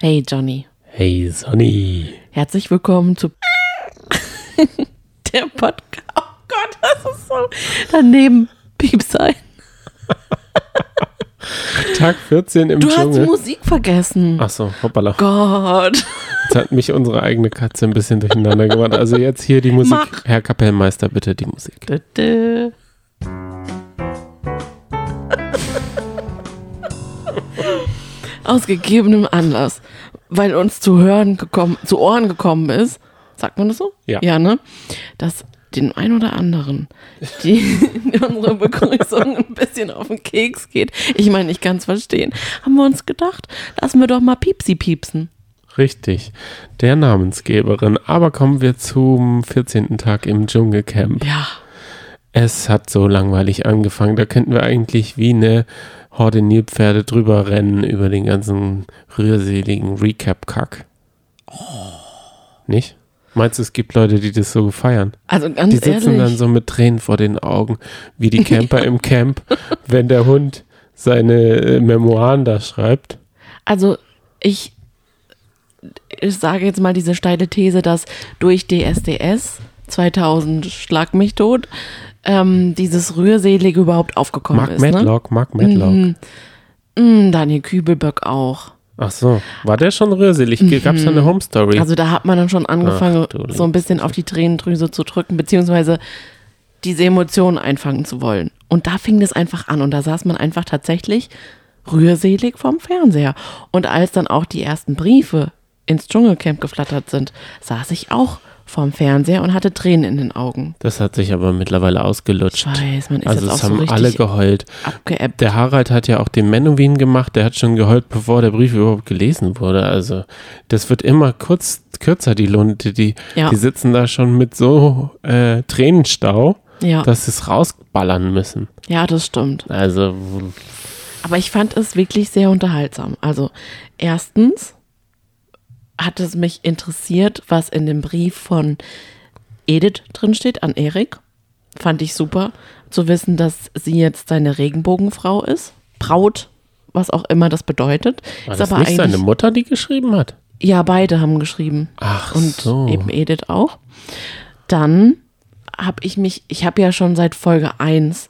Hey Johnny. Hey Sonny. Herzlich willkommen zu der Podcast. Oh Gott, das ist so daneben. Piep sein. Tag 14 im Du hast die Dschungel. Musik vergessen. Achso, hoppala. Gott. Jetzt hat mich unsere eigene Katze ein bisschen durcheinander gemacht. Also jetzt hier die Musik. Mach. Herr Kapellmeister, bitte die Musik. Dö, dö. Aus gegebenem Anlass, weil uns zu hören gekommen, zu Ohren gekommen ist, sagt man das so? Ja. Ja, ne? Dass den ein oder anderen, die unsere Begrüßung ein bisschen auf den Keks geht, ich meine, ich kann es verstehen, haben wir uns gedacht, lassen wir doch mal Piepsi piepsen. Richtig. Der Namensgeberin. Aber kommen wir zum 14. Tag im Dschungelcamp. Ja. Es hat so langweilig angefangen. Da könnten wir eigentlich wie eine Horde Nilpferde drüber rennen über den ganzen rührseligen Recap-Kack. Nicht? Meinst du, es gibt Leute, die das so feiern? Also ganz Die sitzen ehrlich. dann so mit Tränen vor den Augen, wie die Camper im Camp, wenn der Hund seine äh, Memoiren da schreibt. Also ich, ich sage jetzt mal diese steile These, dass durch DSDS 2000 Schlag mich tot ähm, dieses Rührselige überhaupt aufgekommen Mark ist. Medlock, Mark Medlock. Ne? Mm, Daniel Kübelböck auch. Ach so, war der schon rührselig? Gab es da eine Home Story? Also da hat man dann schon angefangen, Ach, so ein bisschen auf die Tränendrüse zu drücken, beziehungsweise diese Emotionen einfangen zu wollen. Und da fing das einfach an und da saß man einfach tatsächlich rührselig vorm Fernseher. Und als dann auch die ersten Briefe ins Dschungelcamp geflattert sind, saß ich auch vorm Fernseher und hatte Tränen in den Augen. das hat sich aber mittlerweile ausgelutscht. Weiß, man ist also jetzt auch es so haben richtig alle geheult. abgeebbt. Der Harald hat ja auch den Menowin gemacht, der hat schon geheult, bevor der Brief überhaupt gelesen wurde. Also das wird immer kurz, kürzer, die Lunte. Die, Ja. die sitzen da schon mit so äh, Tränenstau, Ja, dass sie es rausballern müssen. ja, das stimmt. Also Aber ich fand es wirklich sehr unterhaltsam. Also erstens hat es mich interessiert, was in dem Brief von Edith drinsteht an Erik. Fand ich super zu wissen, dass sie jetzt seine Regenbogenfrau ist. Braut, was auch immer das bedeutet. war ist das aber nicht seine Mutter, die geschrieben hat? ja, beide haben geschrieben. Ach Und so. eben Edith auch. Dann habe ich mich, ich habe ja schon seit Folge 1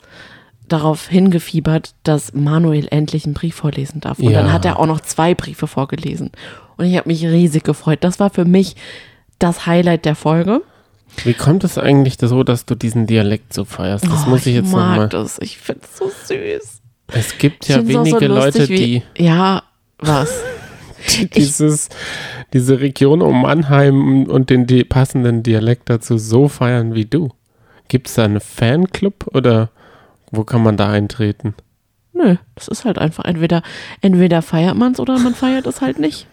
darauf hingefiebert, dass Manuel endlich einen Brief vorlesen darf. Und Ja. dann hat er auch noch zwei Briefe vorgelesen. Und ich habe mich riesig gefreut. Das war für mich das Highlight der Folge. Wie kommt es eigentlich so, dass du diesen Dialekt so feierst? Das Oh, muss ich jetzt mag nochmal. das. Ich finde es so süß. Es gibt Ich ja wenige Leute, lustig, die, wie, Ja, was? die dieses, diese Region um Mannheim und den die passenden Dialekt dazu so feiern wie du. Gibt es da einen Fanclub oder wo kann man da eintreten? Nö, das ist halt einfach entweder, entweder feiert man es oder man feiert es halt nicht.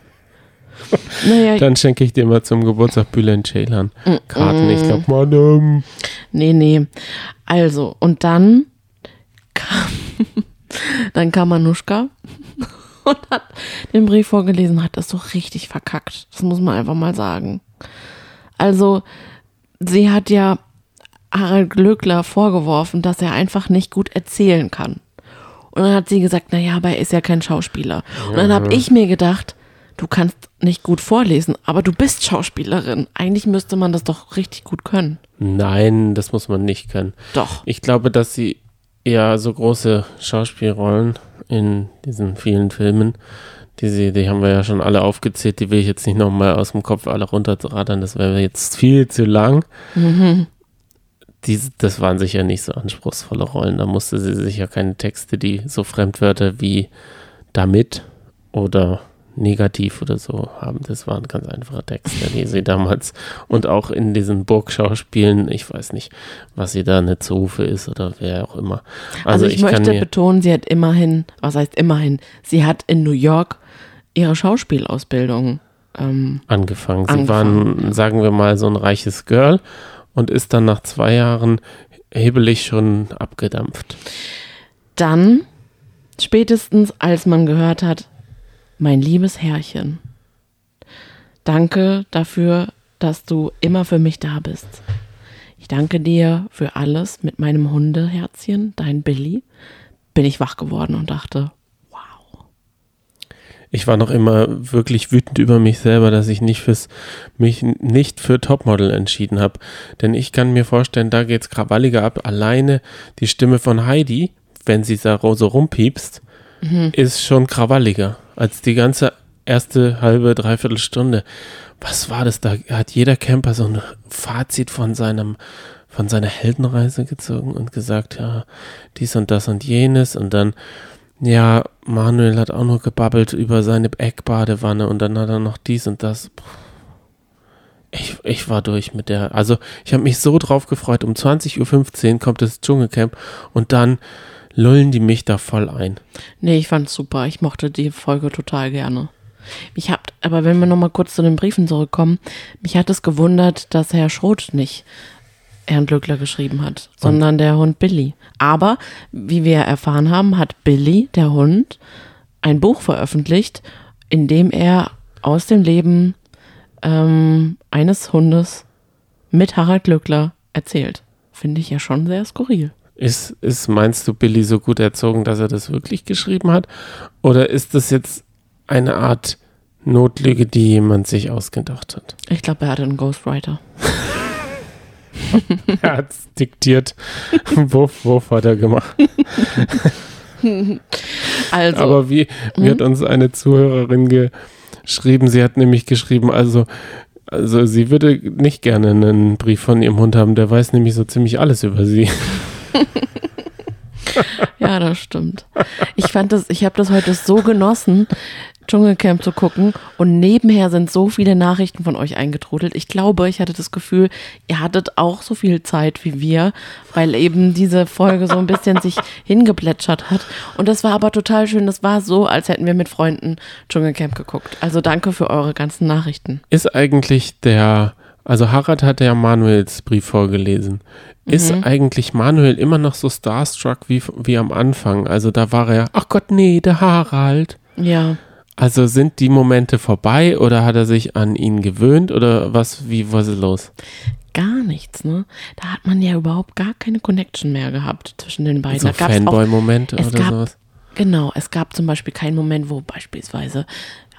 Naja, Dann schenke ich dir mal zum Geburtstag Bülent Ceylan Mm, Karten. Ich glaube, Madame. Nee, nee. Also, und dann kam, dann kam Manuschka und hat den Brief vorgelesen, hat das so richtig verkackt. Das muss man einfach mal sagen. Also, sie hat ja Harald Glöckler vorgeworfen, dass er einfach nicht gut erzählen kann. Und dann hat sie gesagt, naja, aber er ist ja kein Schauspieler. Und dann habe ich mir gedacht, du kannst nicht gut vorlesen, aber du bist Schauspielerin. Eigentlich müsste man das doch richtig gut können. Nein, das muss man nicht können. Doch. Ich glaube, dass sie ja so große Schauspielrollen in diesen vielen Filmen, die sie, die haben wir ja schon alle aufgezählt, die will ich jetzt nicht nochmal aus dem Kopf alle runterradern, das wäre jetzt viel zu lang. Diese, das waren sicher nicht so anspruchsvolle Rollen, da musste sie sicher keine Texte, die so Fremdwörter wie damit oder negativ oder so haben. Das waren ganz einfache Texte, die sie damals und auch in diesen Burgschauspielen, ich weiß nicht, was sie da eine Zofe ist oder wer auch immer. Also, ich, kann möchte betonen, sie hat immerhin, was heißt immerhin, sie hat in New York ihre Schauspielausbildung. Ähm, angefangen. Sie angefangen, waren, sagen wir mal, so ein reiches Girl und ist dann nach zwei Jahren hebelig schon abgedampft. dann, spätestens als man gehört hat, mein liebes Herrchen, danke dafür, dass du immer für mich da bist. Ich danke dir für alles mit meinem Hundeherzchen, dein Billy. Bin ich wach geworden und dachte, wow. Ich war noch immer wirklich wütend über mich selber, dass ich nicht fürs mich nicht für Topmodel entschieden habe. Denn ich kann mir vorstellen, da geht's krawalliger ab. Alleine die Stimme von Heidi, wenn sie da so rumpiepst, mhm. ist schon krawalliger als die ganze erste halbe, dreiviertel Stunde. Was war das? Da hat jeder Camper so ein Fazit von seinem von seiner Heldenreise gezogen und gesagt, ja, dies und das und jenes und dann ja, Manuel hat auch noch gebabbelt über seine Eckbadewanne und dann hat er noch dies und das. Ich, ich war durch mit der. Also, ich habe mich so drauf gefreut. Um 20.15 Uhr kommt das Dschungelcamp und dann lullen die mich da voll ein. Nee, ich fand's super. Ich mochte die Folge total gerne. Mich hat, aber wenn wir nochmal kurz zu den Briefen zurückkommen, mich hat es gewundert, dass Herr Schroth nicht Herrn Glückler geschrieben hat, sondern der Hund Billy. Aber, wie wir erfahren haben, hat Billy, der Hund, ein Buch veröffentlicht, in dem er aus dem Leben ähm, eines Hundes mit Harald Glückler erzählt. Finde ich ja schon sehr skurril. Ist, ist, meinst du, Billy so gut erzogen, dass er das wirklich geschrieben hat? Oder ist das jetzt eine Art Notlüge, die jemand sich ausgedacht hat? Ich glaube, er hatte einen Ghostwriter. er hat es diktiert. Wuff, wuff hat er gemacht. also. Aber wie, wie hat hm? uns eine Zuhörerin geschrieben? Sie hat nämlich geschrieben, also, also sie würde nicht gerne einen Brief von ihrem Hund haben, der weiß nämlich so ziemlich alles über sie. ja, das stimmt. Ich fand das, ich habe das heute so genossen, Dschungelcamp zu gucken und nebenher sind so viele Nachrichten von euch eingetrudelt. Ich glaube, ich hatte das Gefühl, ihr hattet auch so viel Zeit wie wir, weil eben diese Folge so ein bisschen sich hingeplätschert hat. Und das war aber total schön. Das war so, als hätten wir mit Freunden Dschungelcamp geguckt. Also danke für eure ganzen Nachrichten. Ist eigentlich der, also Harald hat ja Manuels Brief vorgelesen. Ist mhm. eigentlich Manuel immer noch so starstruck wie, wie am Anfang? Also da war er, ach Gott, nee, der Harald. Ja. Also sind die Momente vorbei oder hat er sich an ihn gewöhnt oder was, wie war es los? Gar nichts, ne? Da hat man ja überhaupt gar keine Connection mehr gehabt zwischen den beiden. So Fanboy-Momente oder gab, sowas? Genau, es gab zum Beispiel keinen Moment, wo beispielsweise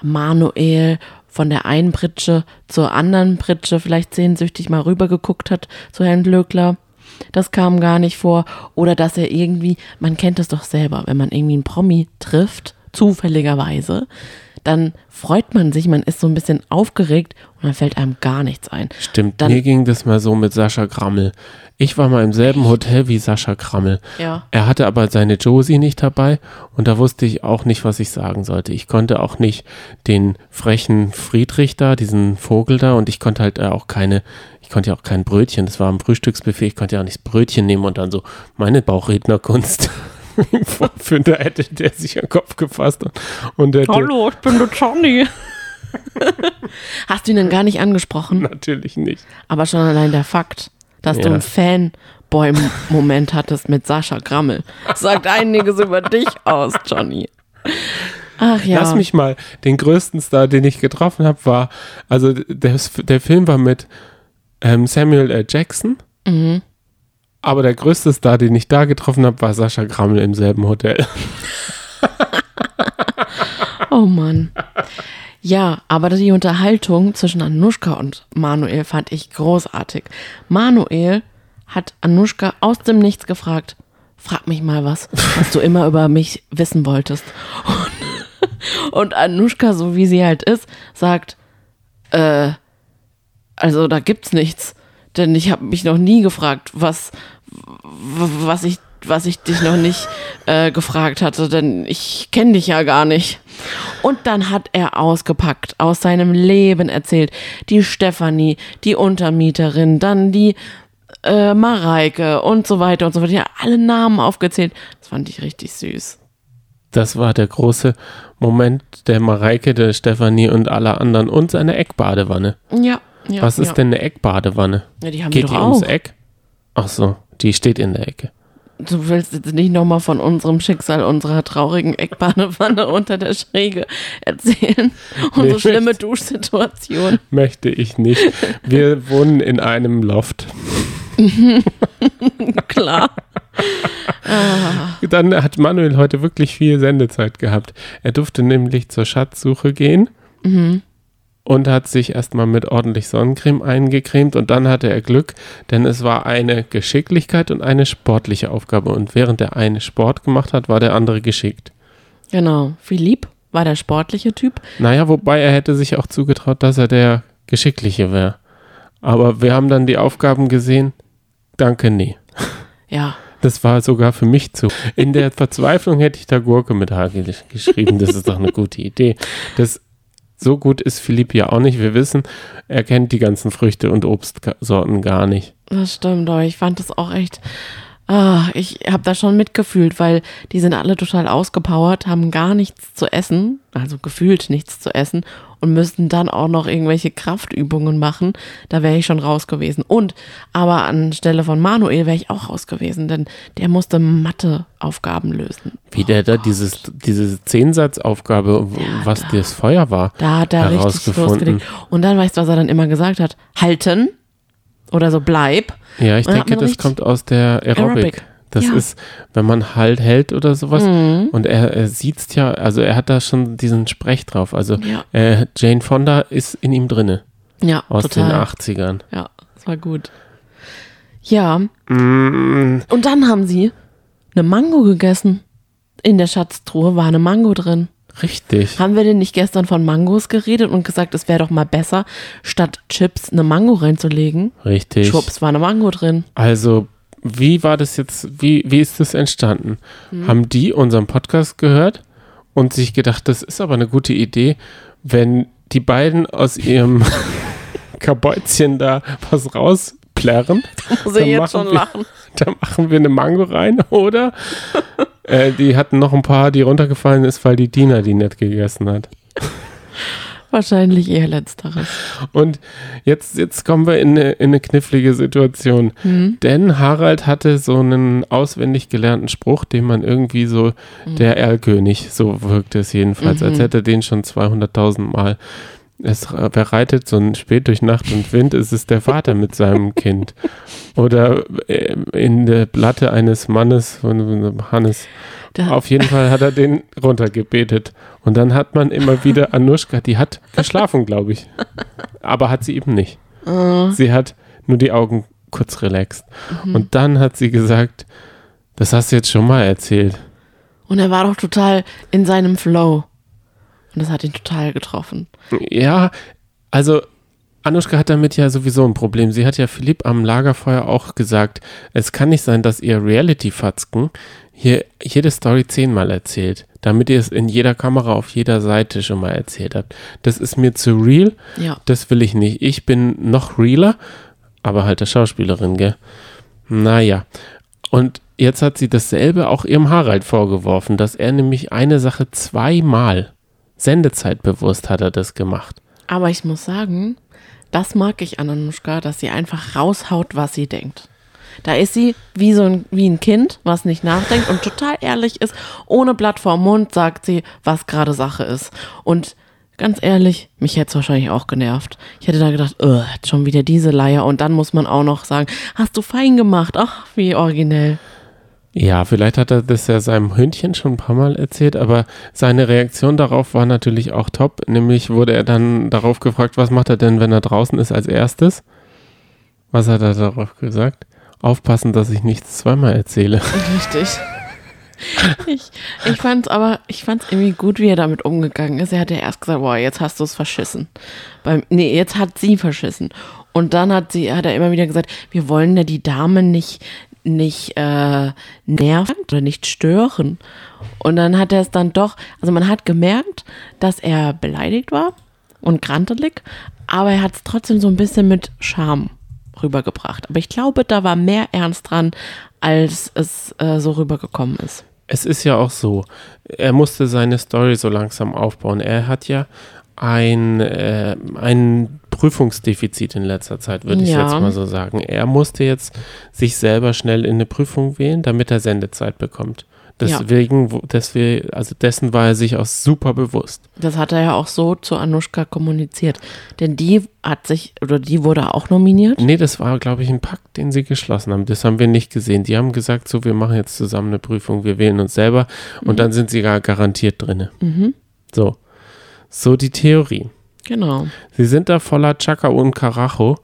Manuel von der einen Pritsche zur anderen Pritsche vielleicht sehnsüchtig mal rübergeguckt hat zu Herrn Glöckler. Das kam gar nicht vor. Oder dass er irgendwie, man kennt es doch selber, wenn man irgendwie einen Promi trifft zufälligerweise, dann freut man sich, man ist so ein bisschen aufgeregt und dann fällt einem gar nichts ein. Stimmt, dann, mir ging das mal so mit Sascha Grammel. Ich war mal im selben Hotel wie Sascha Grammel. Ja. Er hatte aber seine Josie nicht dabei und da wusste ich auch nicht, was ich sagen sollte. Ich konnte auch nicht den frechen Friedrich da, diesen Vogel da und ich konnte halt auch keine, ich konnte ja auch kein Brötchen, das war im Frühstücksbuffet, ich konnte ja auch nicht das Brötchen nehmen und dann so meine Bauchrednerkunst. Vorfinder hätte der sich an den Kopf gefasst. Und hätte, Hallo, ich bin der Johnny. Hast du ihn denn gar nicht angesprochen? Natürlich nicht. Aber schon allein der Fakt, dass ja. du einen Fanboy-Moment hattest mit Sascha Grammel, sagt einiges über dich aus, Johnny. Ach ja. Lass mich mal, den größten Star, den ich getroffen habe, war, also der, der Film war mit ähm, Samuel L. Jackson. Mhm. Aber der größte Star, den ich da getroffen habe, war Sascha Grammel im selben Hotel. oh Mann. Ja, aber die Unterhaltung zwischen Anushka und Manuel fand ich großartig. Manuel hat Anushka aus dem Nichts gefragt, frag mich mal was, was du immer über mich wissen wolltest. Und, und Anushka, so wie sie halt ist, sagt, äh, also da gibt's nichts. Denn ich habe mich noch nie gefragt, was, was ich, was ich dich noch nicht äh, gefragt hatte, denn ich kenne dich ja gar nicht. Und dann hat er ausgepackt, aus seinem Leben erzählt. Die Stefanie, die Untermieterin, dann die äh, Mareike und so weiter und so weiter. Ja, alle Namen aufgezählt. Das fand ich richtig süß. Das war der große Moment der Mareike, der Stefanie und aller anderen und seine Eckbadewanne. Ja. ja Was ist ja. denn eine Eckbadewanne? Ja, die haben Geht die auch. ums Eck? Ach so. Die steht in der Ecke. Du willst jetzt nicht nochmal von unserem Schicksal, unserer traurigen Eckbadewanne unter der Schräge erzählen. Unsere nee, schlimme möchte, Duschsituation. Möchte ich nicht. Wir wohnen in einem Loft. Klar. Dann hat Manuel heute wirklich viel Sendezeit gehabt. Er durfte nämlich zur Schatzsuche gehen und hat sich erstmal mit ordentlich Sonnencreme eingecremt und dann hatte er Glück, denn es war eine Geschicklichkeit und eine sportliche Aufgabe. Und während der eine Sport gemacht hat, war der andere geschickt. Genau. Philipp war der sportliche Typ. Naja, wobei er hätte sich auch zugetraut, dass er der Geschickliche wäre. Aber wir haben dann die Aufgaben gesehen. Danke, nee. Ja. Das war sogar für mich zu. In der Verzweiflung hätte ich da Gurke mit H ge- geschrieben. Das ist doch eine gute Idee. Das, so gut ist Philipp ja auch nicht. Wir wissen, er kennt die ganzen Früchte und Obstsorten gar nicht. Das stimmt, aber ich fand das auch echt. Ah, ich habe da schon mitgefühlt, weil die sind alle total ausgepowert, haben gar nichts zu essen, also gefühlt nichts zu essen und müssten dann auch noch irgendwelche Kraftübungen machen. Da wäre ich schon raus gewesen. Und aber anstelle von Manuel wäre ich auch raus gewesen, denn der musste Matheaufgaben lösen. Wie der da dieses, diese Zehnsatzaufgabe, was da- das Feuer war, Da hat er richtig herausgefunden. losgelegt. Und dann weißt du, was er dann immer gesagt hat? Halten oder so bleib. Ja, ich denke, das kommt aus der Aerobic. Aerobic. Das Ja. ist, wenn man halt hält oder sowas. Mhm. Und er, er sieht's ja, also er hat da schon diesen Sprech drauf. Also Ja. äh, Jane Fonda ist in ihm drinne Ja, aus total. den 80ern. Ja, das war gut. Ja, Mm, und dann haben sie eine Mango gegessen. In der Schatztruhe war eine Mango drin. Richtig. Haben wir denn nicht gestern von Mangos geredet und gesagt, es wäre doch mal besser, statt Chips eine Mango reinzulegen? Richtig. Schwupps, war eine Mango drin. Also, wie war das jetzt, wie, wie ist das entstanden? Hm. Haben die unseren Podcast gehört und sich gedacht, das ist aber eine gute Idee, wenn die beiden aus ihrem Kabäuzchen da was rausplärren? Muss ich jetzt schon wir- lachen. Da machen wir eine Mango rein, oder? äh, die hatten noch ein paar, die runtergefallen ist, weil die Dina die nicht gegessen hat. Wahrscheinlich eher letzteres. Und jetzt, jetzt kommen wir in eine, in eine knifflige Situation. Hm? Denn Harald hatte so einen auswendig gelernten Spruch, den man irgendwie so, der Erlkönig, so wirkt es jedenfalls, als hätte er den schon 200.000 Mal. Es bereitet so ein Spät durch Nacht und Wind, ist es der Vater mit seinem Kind. Oder äh, in der Platte eines Mannes von Hannes. Da, Auf jeden Fall hat er den runtergebetet. Und dann hat man immer wieder Anuschka, die hat geschlafen, glaube ich. Aber hat sie eben nicht. äh, Sie hat nur die Augen kurz relaxt. Und dann hat sie gesagt, das hast du jetzt schon mal erzählt. und er war doch total in seinem Flow. Und das hat ihn total getroffen. Ja, also Anuschka hat damit ja sowieso ein Problem. Sie hat ja Philipp am Lagerfeuer auch gesagt, es kann nicht sein, dass ihr Reality-Fatzken hier jede Story zehnmal erzählt, damit ihr es in jeder Kamera auf jeder Seite schon mal erzählt habt. Das ist mir zu real, Ja. das will ich nicht. Ich bin noch realer, aber halt der Schauspielerin, gell? Naja. Und jetzt hat sie dasselbe auch ihrem Harald vorgeworfen, dass er nämlich eine Sache zweimal, sendezeitbewusst hat er das gemacht. Aber ich muss sagen, das mag ich an Anushka, dass sie einfach raushaut, was sie denkt. Da ist sie wie so ein, wie ein Kind, was nicht nachdenkt und total ehrlich ist. Ohne Blatt vorm Mund sagt sie, was gerade Sache ist. Und ganz ehrlich, mich hätte es wahrscheinlich auch genervt. Ich hätte da gedacht, "Ugh, jetzt schon wieder diese Leier. Und dann muss man auch noch sagen, hast du fein gemacht. Ach, wie originell. Ja, vielleicht hat er das ja seinem Hündchen schon ein paar Mal erzählt, aber seine Reaktion darauf war natürlich auch top. Nämlich wurde er dann darauf gefragt, was macht er denn, wenn er draußen ist als erstes? Was hat er darauf gesagt? Aufpassen, dass ich nichts zweimal erzähle. Richtig. Ich, ich fand's aber, ich fand's irgendwie gut, wie er damit umgegangen ist. Er hat ja erst gesagt, boah, jetzt hast du es verschissen. Beim, nee, jetzt hat sie verschissen. Und dann hat sie, hat er immer wieder gesagt, wir wollen ja die Dame nicht, nicht äh, nerven oder nicht stören. Und dann hat er es dann doch, also man hat gemerkt, dass er beleidigt war und grantelig, aber er hat es trotzdem so ein bisschen mit Charme rübergebracht. Aber ich glaube, da war mehr Ernst dran, als es äh, so rübergekommen ist. Es ist ja auch so, er musste seine Story so langsam aufbauen. Er hat ja ein, äh, ein Prüfungsdefizit in letzter Zeit, würde ich Ja. jetzt mal so sagen. Er musste jetzt sich selber schnell in eine Prüfung wählen, damit er Sendezeit bekommt. Deswegen, wo- deswegen, also dessen war er sich auch super bewusst. Das hat er ja auch so zu Anushka kommuniziert. Denn die hat sich, oder die wurde auch nominiert. Nee, das war, glaube ich, ein Pakt, den sie geschlossen haben. Das haben wir nicht gesehen. Die haben gesagt, so, wir machen jetzt zusammen eine Prüfung, wir wählen uns selber und dann sind sie gar garantiert drinne. Mhm. So. So die Theorie. Genau. Sie sind da voller Chaka und Karacho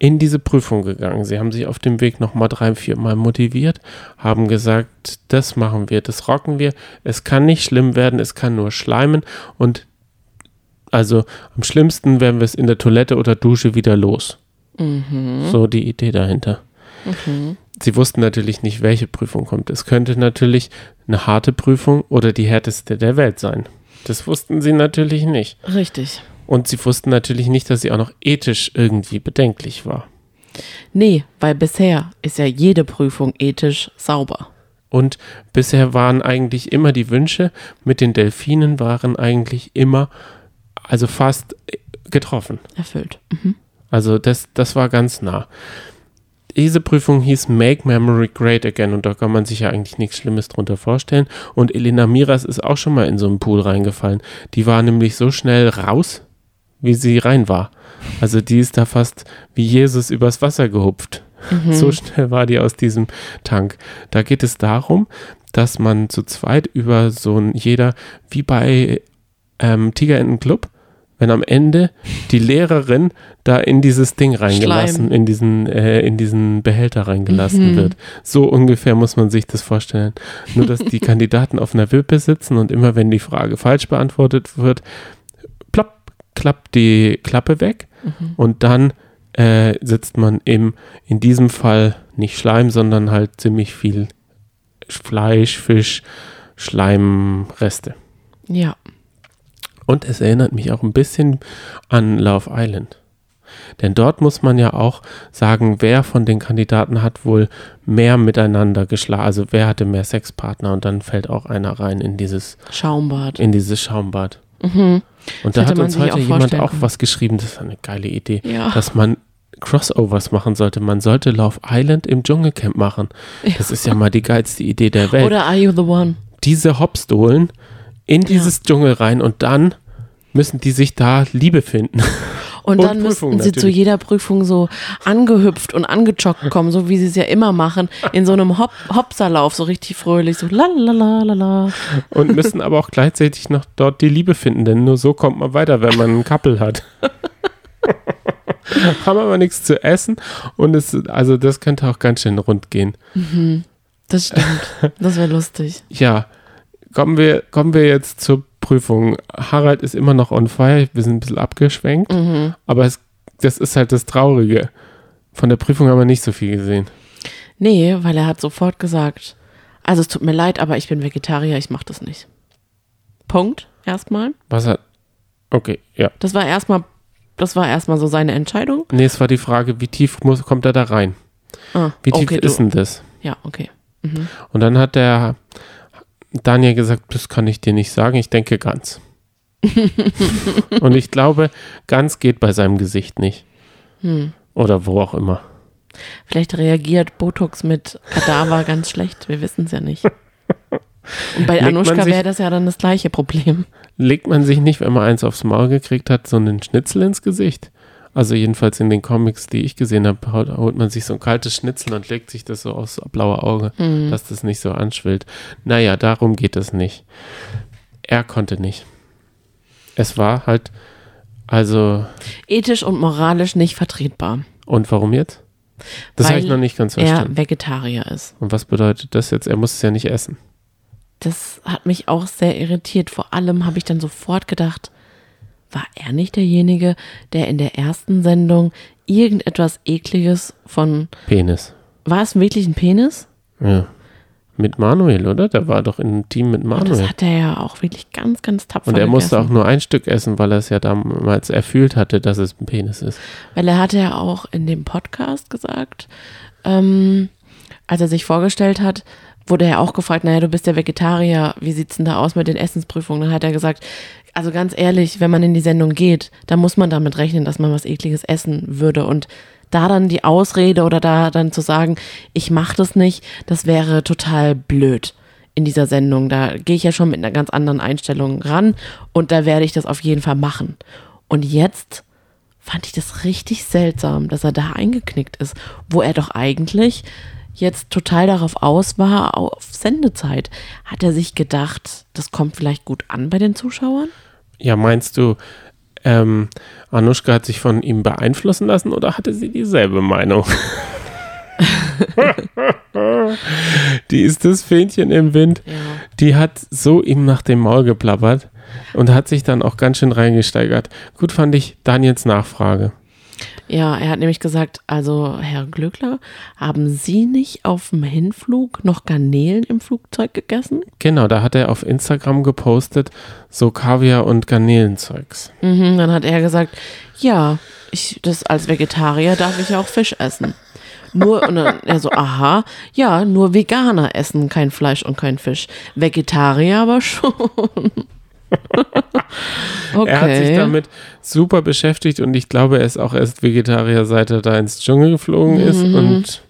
in diese Prüfung gegangen. Sie haben sich auf dem Weg nochmal drei, vier Mal motiviert, haben gesagt, das machen wir, das rocken wir. Es kann nicht schlimm werden, es kann nur schleimen und also am schlimmsten werden wir es in der Toilette oder Dusche wieder los. So die Idee dahinter. Sie wussten natürlich nicht, welche Prüfung kommt. Es könnte natürlich eine harte Prüfung oder die härteste der Welt sein. Das wussten sie natürlich nicht. Richtig. Und sie wussten natürlich nicht, dass sie auch noch ethisch irgendwie bedenklich war. Nee, weil bisher ist ja jede Prüfung ethisch sauber. Und bisher waren eigentlich immer die Wünsche mit den Delfinen waren eigentlich immer, also fast getroffen. Erfüllt. Also das, das war ganz nah. Diese Prüfung hieß Make Memory Great Again und da kann man sich ja eigentlich nichts Schlimmes drunter vorstellen. Und Elena Miras ist auch schon mal in so einen Pool reingefallen. Die war nämlich so schnell raus, wie sie rein war. Also die ist da fast wie Jesus übers Wasser gehupft. So schnell war die aus diesem Tank. Da geht es darum, dass man zu zweit über so ein jeder, wie bei ähm, Tiger in den Club, wenn am Ende die Lehrerin da in dieses Ding reingelassen, Schleim. in diesen, äh, in diesen Behälter reingelassen wird. So ungefähr muss man sich das vorstellen. Nur, dass die Kandidaten auf einer Wippe sitzen und immer wenn die Frage falsch beantwortet wird, plopp, klappt die Klappe weg und dann äh, sitzt man im, in diesem Fall nicht Schleim, sondern halt ziemlich viel Fleisch, Fisch, Schleimreste. Ja. Und es erinnert mich auch ein bisschen an Love Island. Denn dort muss man ja auch sagen, wer von den Kandidaten hat wohl mehr miteinander geschlagen, also wer hatte mehr Sexpartner und dann fällt auch einer rein in dieses, Schaumbad. in dieses Schaumbad. Und da hätte hat uns heute auch jemand auch können. was geschrieben, das ist eine geile Idee, Ja. dass man Crossovers machen sollte. Man sollte Love Island im Dschungelcamp machen. Das ist ja mal die geilste Idee der Welt. Oder Are You the One? diese Hopstolen in dieses Dschungel rein und dann müssen die sich da Liebe finden. Und Und dann Prüfungen müssten sie zu natürlich. jeder Prüfung so angehüpft und angejoggt kommen, so wie sie es ja immer machen, in so einem Hop Hopserlauf, so richtig fröhlich, so la la la la la. und müssen aber auch gleichzeitig noch dort die Liebe finden, denn nur so kommt man weiter, wenn man einen Couple hat. Haben aber nichts zu essen und es, also das könnte auch ganz schön rund gehen. Das stimmt. Das wäre lustig. Ja, kommen wir, kommen wir jetzt zur Prüfung. Harald ist immer noch on fire, wir sind ein bisschen abgeschwenkt, aber es, das ist halt das Traurige. Von der Prüfung haben wir nicht so viel gesehen. Nee, weil er hat sofort gesagt, also es tut mir leid, aber ich bin Vegetarier, ich mach das nicht. Punkt, erstmal. Was hat. Okay, ja. Das war erstmal, das war erstmal so seine Entscheidung. Nee, es war die Frage, wie tief muss, kommt er da rein? Ah, Wie tief okay, ist du, denn das? Ja, okay. Und dann hat der Daniel gesagt, das kann ich dir nicht sagen, ich denke ganz. Und ich glaube, ganz geht bei seinem Gesicht nicht. Hm. Oder wo auch immer. Vielleicht reagiert Botox mit Kadaver ganz schlecht, wir wissen es ja nicht. Und bei Legt Anushka wäre das ja dann das gleiche Problem. Legt man sich nicht, wenn man eins aufs Maul gekriegt hat, so einen Schnitzel ins Gesicht? Also jedenfalls in den Comics, die ich gesehen habe, holt, man sich so ein kaltes Schnitzel und legt sich das so aufs blaue Auge, Mhm. dass das nicht so anschwillt. Naja, darum geht es nicht. Er konnte nicht. Es war halt, also, Ethisch und moralisch nicht vertretbar. und warum jetzt? Das habe ich noch nicht ganz Er verstanden. Vegetarier ist. Und was bedeutet das jetzt? Er muss es ja nicht essen. Das hat mich auch sehr irritiert. Vor allem habe ich dann sofort gedacht, war er nicht derjenige, der in der ersten Sendung irgendetwas Ekliges von, Penis. war es wirklich ein Penis? Ja. Mit Manuel, oder? Der war doch im Team mit Und das Manuel. hat er ja auch wirklich ganz, ganz tapfer Und er musste auch nur ein Stück essen, weil er es ja damals erfühlt hatte, dass es ein Penis ist. Weil er hatte ja auch in dem Podcast gesagt, ähm, als er sich vorgestellt hat, wurde er auch gefragt, naja, du bist ja Vegetarier, wie sieht's denn da aus mit den Essensprüfungen? Dann hat er gesagt, also ganz ehrlich, wenn man in die Sendung geht, dann muss man damit rechnen, dass man was Ekliges essen würde und da dann die Ausrede oder da dann zu sagen, ich mach das nicht, das wäre total blöd. in dieser Sendung. Da gehe ich ja schon mit einer ganz anderen Einstellung ran und da werde ich das auf jeden Fall machen. Und jetzt fand ich das richtig seltsam, dass er da eingeknickt ist, wo er doch eigentlich jetzt total darauf aus war, auf Sendezeit. Hat er sich gedacht, das kommt vielleicht gut an bei den Zuschauern? Ja, meinst du, ähm, Anushka hat sich von ihm beeinflussen lassen oder hatte sie dieselbe Meinung? die ist das Fähnchen im Wind. Ja. Die hat so ihm nach dem Maul geplappert und hat sich dann auch ganz schön reingesteigert. Gut fand ich Daniels Nachfrage. Ja, er hat nämlich gesagt, also Herr Glückler, haben Sie nicht auf dem Hinflug noch Garnelen im Flugzeug gegessen? Genau, da hat er auf Instagram gepostet, so Kaviar und Garnelenzeugs. Mhm, dann hat er gesagt, ja, ich, das als Vegetarier darf ich ja auch Fisch essen. Nur, und dann er so, aha, ja, nur Veganer essen kein Fleisch und kein Fisch. Vegetarier aber schon. Okay. Er hat sich damit super beschäftigt und ich glaube, er ist auch erst Vegetarier, seit er da ins Dschungel geflogen ist Mhm. und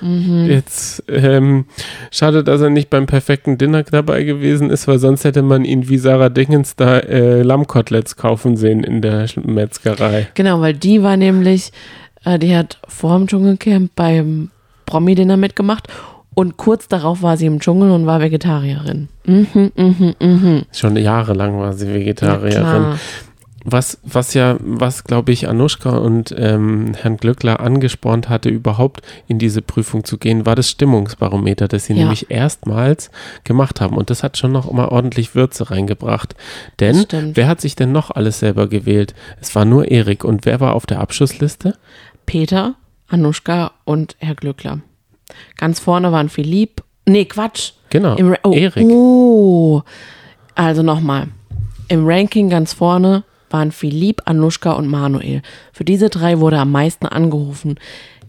Jetzt ähm, schade, dass er nicht beim perfekten Dinner dabei gewesen ist, weil sonst hätte man ihn wie Sarah Dickens da äh, Lammkoteletts kaufen sehen in der Metzgerei. Genau, weil die war nämlich, äh, die hat vor dem Dschungelcamp beim Promi-Dinner mitgemacht und kurz darauf war sie im Dschungel und war Vegetarierin. Mhm, mhm, mhm. Schon jahrelang war sie Ja, Vegetarierin. klar. was, was ja, was glaube ich Anushka und ähm, Herrn Glöckler angespornt hatte, überhaupt in diese Prüfung zu gehen, war das Stimmungsbarometer, das sie Ja. nämlich erstmals gemacht haben. Und das hat schon noch mal ordentlich Würze reingebracht. Denn wer hat sich denn noch alles selber gewählt? Es war nur Erik. Und wer war auf der Abschussliste? Peter, Anuschka und Herr Glückler. Ganz vorne waren Philipp. Nee, Quatsch. Genau, Im oh, Erik. Oh. Also nochmal. Im Ranking ganz vorne waren Philipp, Anuschka und Manuel. Für diese drei wurde am meisten angerufen.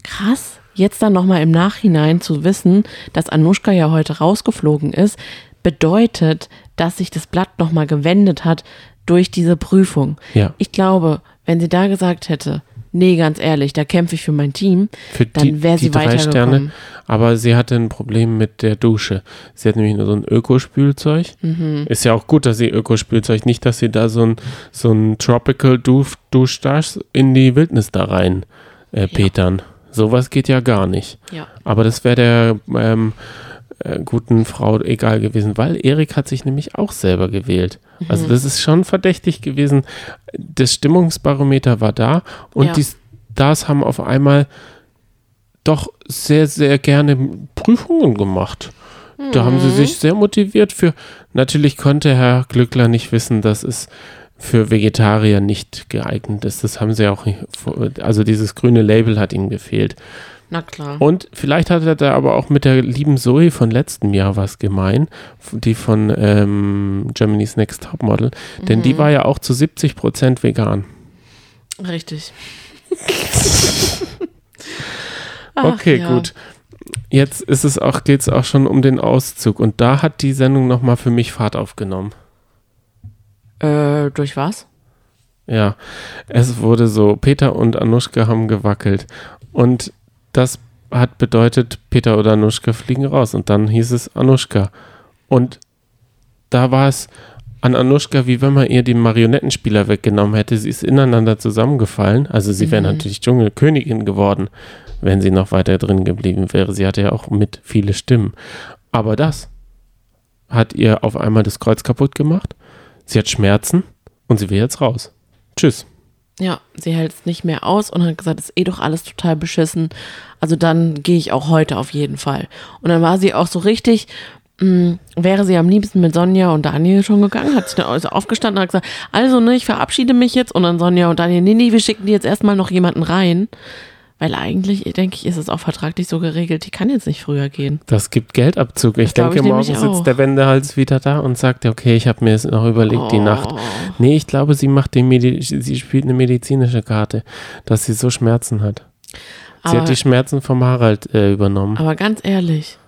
Krass, jetzt dann nochmal im Nachhinein zu wissen, dass Anuschka ja heute rausgeflogen ist, bedeutet, dass sich das Blatt nochmal gewendet hat durch diese Prüfung. Ja. Ich glaube, wenn sie da gesagt hätte, nee, ganz ehrlich, da kämpfe ich für mein Team, Für dann die, wäre die sie drei weitergekommen. Sterne. Aber sie hatte ein Problem mit der Dusche. Sie hat nämlich nur so ein Ökospülzeug. Mhm. Ist ja auch gut, dass sie Ökospülzeug, nicht, dass sie da so ein, so ein Tropical Duft Duschdash in die Wildnis da rein äh, petern. Sowas geht ja gar nicht. Ja. Aber das wäre der ähm, äh, guten Frau egal gewesen, weil Erik hat sich nämlich auch selber gewählt. Mhm. Also das ist schon verdächtig gewesen. Das Stimmungsbarometer war da und Ja. die Stars haben auf einmal doch sehr, sehr gerne Prüfungen gemacht. Da haben Mhm. sie sich sehr motiviert für. Natürlich konnte Herr Glückler nicht wissen, dass es für Vegetarier nicht geeignet ist. Das haben sie auch, also dieses grüne Label hat ihnen gefehlt. Na klar. Und vielleicht hat er da aber auch mit der lieben Zoe von letztem Jahr was gemein, die von ähm, Germany's Next Topmodel, denn Mhm. die war ja auch zu 70 Prozent vegan. Richtig. Ach, okay, ja. gut. Jetzt ist es auch, geht es auch schon um den Auszug und da hat die Sendung nochmal für mich Fahrt aufgenommen. Äh, durch was? Ja, es wurde so, Peter und Anuschka haben gewackelt und das hat bedeutet, Peter oder Anuschka fliegen raus und dann hieß es Anuschka und da war es an Anuschka, wie wenn man ihr den Marionettenspieler weggenommen hätte. Sie ist ineinander zusammengefallen. Also sie wäre natürlich Dschungelkönigin geworden, wenn sie noch weiter drin geblieben wäre. Sie hatte ja auch mit viele Stimmen. Aber das hat ihr auf einmal das Kreuz kaputt gemacht. Sie hat Schmerzen und sie will jetzt raus. Tschüss. Ja, sie hält es nicht mehr aus und hat gesagt, ist eh doch alles total beschissen. Also dann gehe ich auch heute auf jeden Fall. Und dann war sie auch so richtig, mh, wäre sie am liebsten mit Sonja und Daniel schon gegangen, hat sich dann also aufgestanden und hat gesagt, also ne, ich verabschiede mich jetzt. Und dann Sonja und Daniel, nee, nee, wir schicken die jetzt erstmal noch jemanden rein. Weil eigentlich, denke ich, ist es auch vertraglich so geregelt, die kann jetzt nicht früher gehen. Das gibt Geldabzug. Ich glaub denke, ich morgen sitzt auch. der Wendehals wieder da und sagt, okay, ich habe mir es noch überlegt, die Oh. Nacht. Nee, ich glaube, sie macht die Medi sie spielt eine medizinische Karte, dass sie so Schmerzen hat. Sie Aber, hat die Schmerzen vom Harald äh, übernommen. aber ganz ehrlich,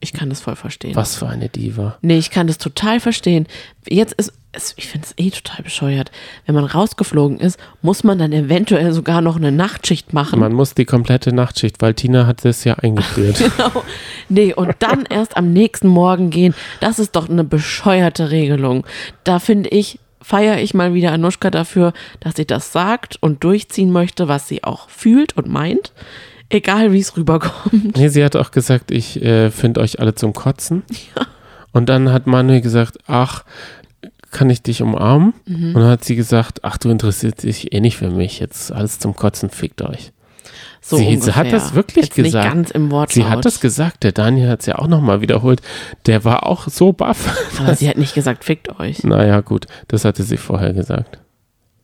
Ich kann das voll verstehen. Was für eine Diva. Nee, ich kann das total verstehen. Jetzt ist es, ich finde es eh total bescheuert. Wenn man rausgeflogen ist, muss man dann eventuell sogar noch eine Nachtschicht machen. Man muss die komplette Nachtschicht, weil Tina hat das ja eingeführt. Genau. Nee, und dann erst am nächsten Morgen gehen, das ist doch eine bescheuerte Regelung. Da finde ich, feiere ich mal wieder Anushka dafür, dass sie das sagt und durchziehen möchte, was sie auch fühlt und meint. Egal wie es rüberkommt. nee, sie hat auch gesagt, ich äh, finde euch alle zum Kotzen. Und dann hat Manuel gesagt, ach, kann ich dich umarmen? Mhm. Und dann hat sie gesagt, ach, du interessierst dich eh nicht für mich. Jetzt alles zum Kotzen, fickt euch. So sie, sie ungefähr. hat das wirklich Jetzt gesagt. Nicht ganz im Wortlaut. Sie hat das gesagt, der Daniel hat es ja auch nochmal wiederholt. Der war auch so baff. Aber sie hat nicht gesagt, fickt euch. Naja, gut, das hatte sie vorher gesagt.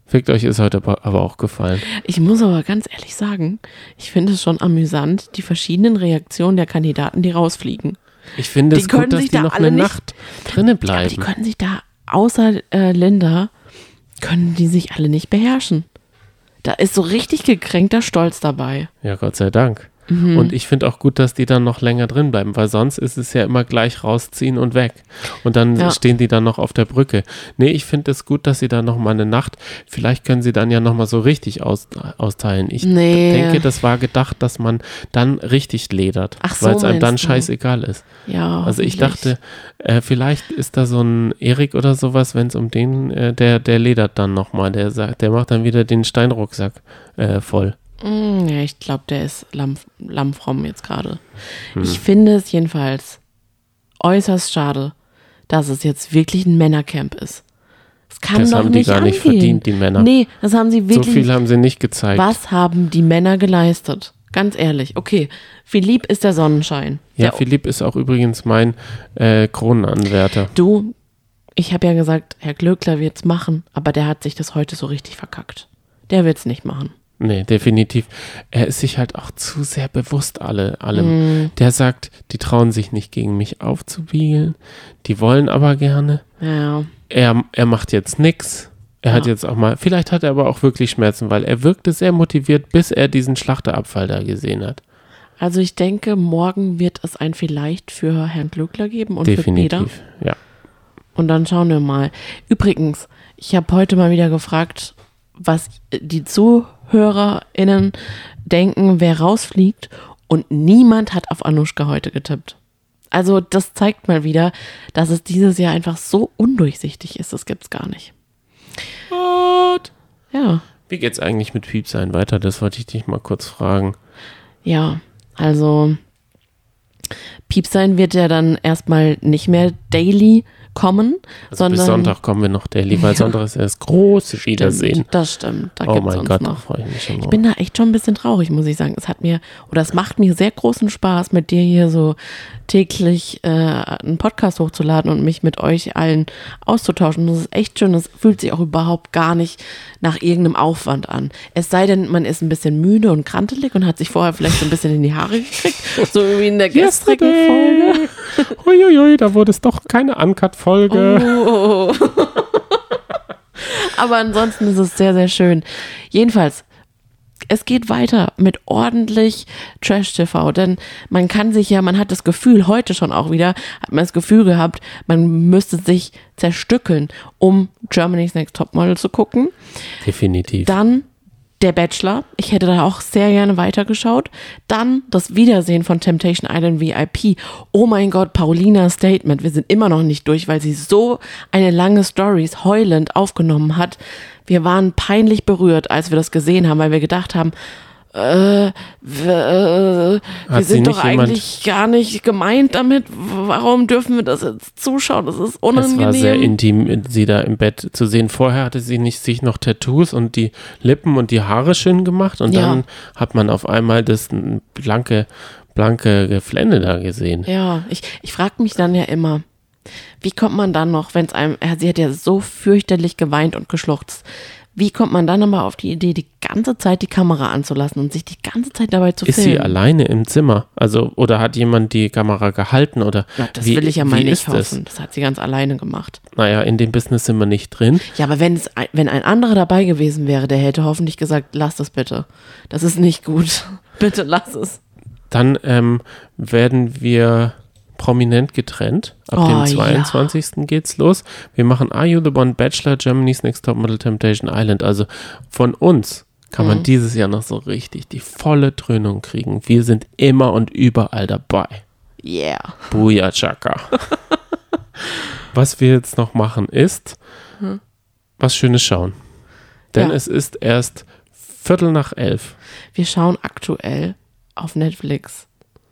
Fickt euch ist heute aber auch gefallen. Ich muss aber ganz ehrlich sagen, ich finde es schon amüsant, die verschiedenen Reaktionen der Kandidaten, die rausfliegen. Ich finde es gut, dass sich die da noch eine nicht- Nacht drinnen Aber die bleiben. können sich da, außer äh, Linda, können die sich alle nicht beherrschen. Da ist so richtig gekränkter Stolz dabei. Ja, Gott sei Dank. Mhm. Und ich finde auch gut, dass die dann noch länger drin bleiben, weil sonst ist es ja immer gleich rausziehen und weg. Und dann Ja. stehen die dann noch auf der Brücke. Nee, ich finde es gut, dass sie dann noch mal eine Nacht, vielleicht können sie dann ja noch mal so richtig aus, austeilen. Ich Nee. denke, das war gedacht, dass man dann richtig ledert, so, weil es einem dann du? scheißegal ist. Ja. Also ich dachte, äh, vielleicht ist da so ein Erik oder sowas, wenn es um den, äh, der, der ledert dann noch mal, der sagt, der macht dann wieder den Steinrucksack äh, voll. Mm, Ja, ich glaube, der ist lamm, lammfromm jetzt gerade. Hm. Ich finde es jedenfalls äußerst schade, dass es jetzt wirklich ein Männercamp ist. Das kann Das doch haben die nicht gar nicht angehen. verdient, die Männer. Nee, das haben sie So wirklich. viel haben sie nicht gezeigt. was haben die Männer geleistet? Ganz ehrlich. Okay, Philipp ist der Sonnenschein. Ja, der, Philipp ist auch übrigens mein äh, Kronenanwärter. Du, ich habe ja gesagt, Herr Glöckler wird's machen, aber der hat sich das heute so richtig verkackt. Der wird's nicht machen. Nee, definitiv. Er ist sich halt auch zu sehr bewusst alle, allem. Hm. Der sagt, die trauen sich nicht gegen mich aufzuwiegeln, die wollen aber gerne. Ja. Er, er macht jetzt nix. Er hat Ja. jetzt auch mal, vielleicht hat er aber auch wirklich Schmerzen, weil er wirkte sehr motiviert, bis er diesen Schlachterabfall da gesehen hat. Also ich denke, morgen wird es ein vielleicht für Herrn Glöckler geben und für Peter. Definitiv. Ja. Und dann schauen wir mal. Übrigens, ich habe heute mal wieder gefragt, was die ZuhörerInnen denken, wer rausfliegt. Und niemand hat auf Anushka heute getippt. Also das zeigt mal wieder, dass es dieses Jahr einfach so undurchsichtig ist. Das gibt's gar nicht. What? Ja, Wie geht's eigentlich mit Piepsein weiter? Das wollte ich dich mal kurz fragen. ja. Also Piepsein wird ja dann erstmal nicht mehr daily kommen, Also sondern bis Sonntag kommen wir noch daily, weil Sonntag ist ja das große Wiedersehen. Das stimmt. Da Oh mein Gott, da noch. freue ich mich schon Ich bin da echt schon ein bisschen traurig, muss ich sagen. Es hat mir, oder es macht mir sehr großen Spaß, mit dir hier so täglich äh, einen Podcast hochzuladen und mich mit euch allen auszutauschen. Das ist echt schön. Das fühlt sich auch überhaupt gar nicht nach irgendeinem Aufwand an. Es sei denn, man ist ein bisschen müde und krantelig und hat sich vorher vielleicht so ein bisschen in die Haare gekriegt, so wie in der gestrigen Folge. Uiuiui, da wurde es doch keine Uncut-Folge. Oh. Aber ansonsten ist es sehr, sehr schön. Jedenfalls, es geht weiter mit ordentlich Trash-TV, denn man kann sich ja, man hat das Gefühl, heute schon auch wieder, hat man das Gefühl gehabt, man müsste sich zerstückeln, um Germany's Next Topmodel zu gucken. Definitiv. Dann der Bachelor. Ich hätte da auch sehr gerne weitergeschaut. Dann das Wiedersehen von Temptation Island VIP. Oh mein Gott, Paulinas Statement. Wir sind immer noch nicht durch, weil sie so eine lange Stories heulend aufgenommen hat. Wir waren peinlich berührt, als wir das gesehen haben, weil wir gedacht haben, äh, wir, äh, wir sie sind doch eigentlich gar nicht gemeint damit. Warum dürfen wir das jetzt zuschauen? Das ist es unangenehm. war sehr intim, sie da im Bett zu sehen. Vorher hatte sie nicht sich noch Tattoos und die Lippen und die Haare schön gemacht und Ja. dann hat man auf einmal das blanke, blanke Geflände da gesehen. Ja, ich, ich frage mich dann ja immer, wie kommt man dann noch, wenn es einem, sie hat ja so fürchterlich geweint und geschluchzt. Wie kommt man dann aber auf die Idee, die ganze Zeit die Kamera anzulassen und sich die ganze Zeit dabei zu Ist filmen? sie alleine im Zimmer? Also, oder hat jemand die Kamera gehalten? Oder Ja, das wie, will ich ja mal nicht ist das? hoffen. Das hat sie ganz alleine gemacht. Naja, in dem Business sind wir nicht drin. Ja, aber wenn, es, ein- wenn ein anderer dabei gewesen wäre, der hätte hoffentlich gesagt, lass das bitte. Das ist nicht gut. bitte lass es. Dann ähm, werden wir prominent getrennt. Ab Oh, dem ja. 22. geht's los. Wir machen Are You the One Bachelor, Germany's Next Top Model Temptation Island. Also von uns kann man Mhm. dieses Jahr noch so richtig die volle Dröhnung kriegen. Wir sind immer und überall dabei. Yeah. Booyah Chaka. was wir jetzt noch machen ist, was Schönes schauen. Denn Ja. es ist erst Viertel nach elf. Wir schauen aktuell auf Netflix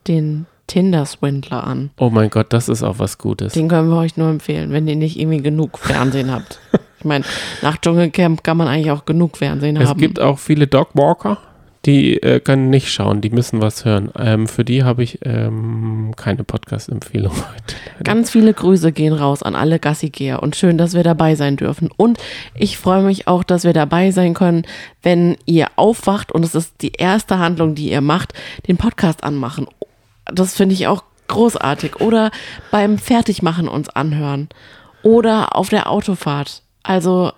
den Tinder-Swindler an. Oh mein Gott, das ist auch was Gutes. Den können wir euch nur empfehlen, wenn ihr nicht irgendwie genug Fernsehen habt. Ich meine, nach Dschungelcamp kann man eigentlich auch genug Fernsehen Es haben. gibt auch viele Dogwalker, die äh, können nicht schauen, die müssen was hören. Ähm, für die habe ich ähm, keine Podcast-Empfehlung heute. Ganz viele Grüße gehen raus an alle Gassigeher und schön, dass wir dabei sein dürfen. Und ich freue mich auch, dass wir dabei sein können, wenn ihr aufwacht und es ist die erste Handlung, die ihr macht, den Podcast anmachen. Das finde ich auch großartig. Oder beim Fertigmachen uns anhören. Oder auf der Autofahrt. Also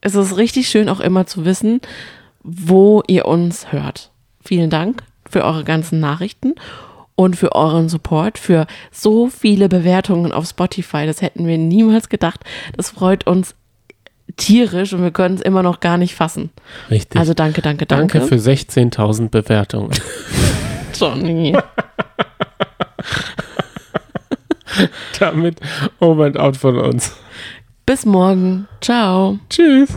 es ist richtig schön auch immer zu wissen, wo ihr uns hört. Vielen Dank für eure ganzen Nachrichten und für euren Support, für so viele Bewertungen auf Spotify. Das hätten wir niemals gedacht. Das freut uns tierisch und wir können es immer noch gar nicht fassen. Richtig. Also danke, danke, danke. Danke für 16.000 Bewertungen. Johnny. Damit over and out von uns. Bis morgen. Ciao. Tschüss.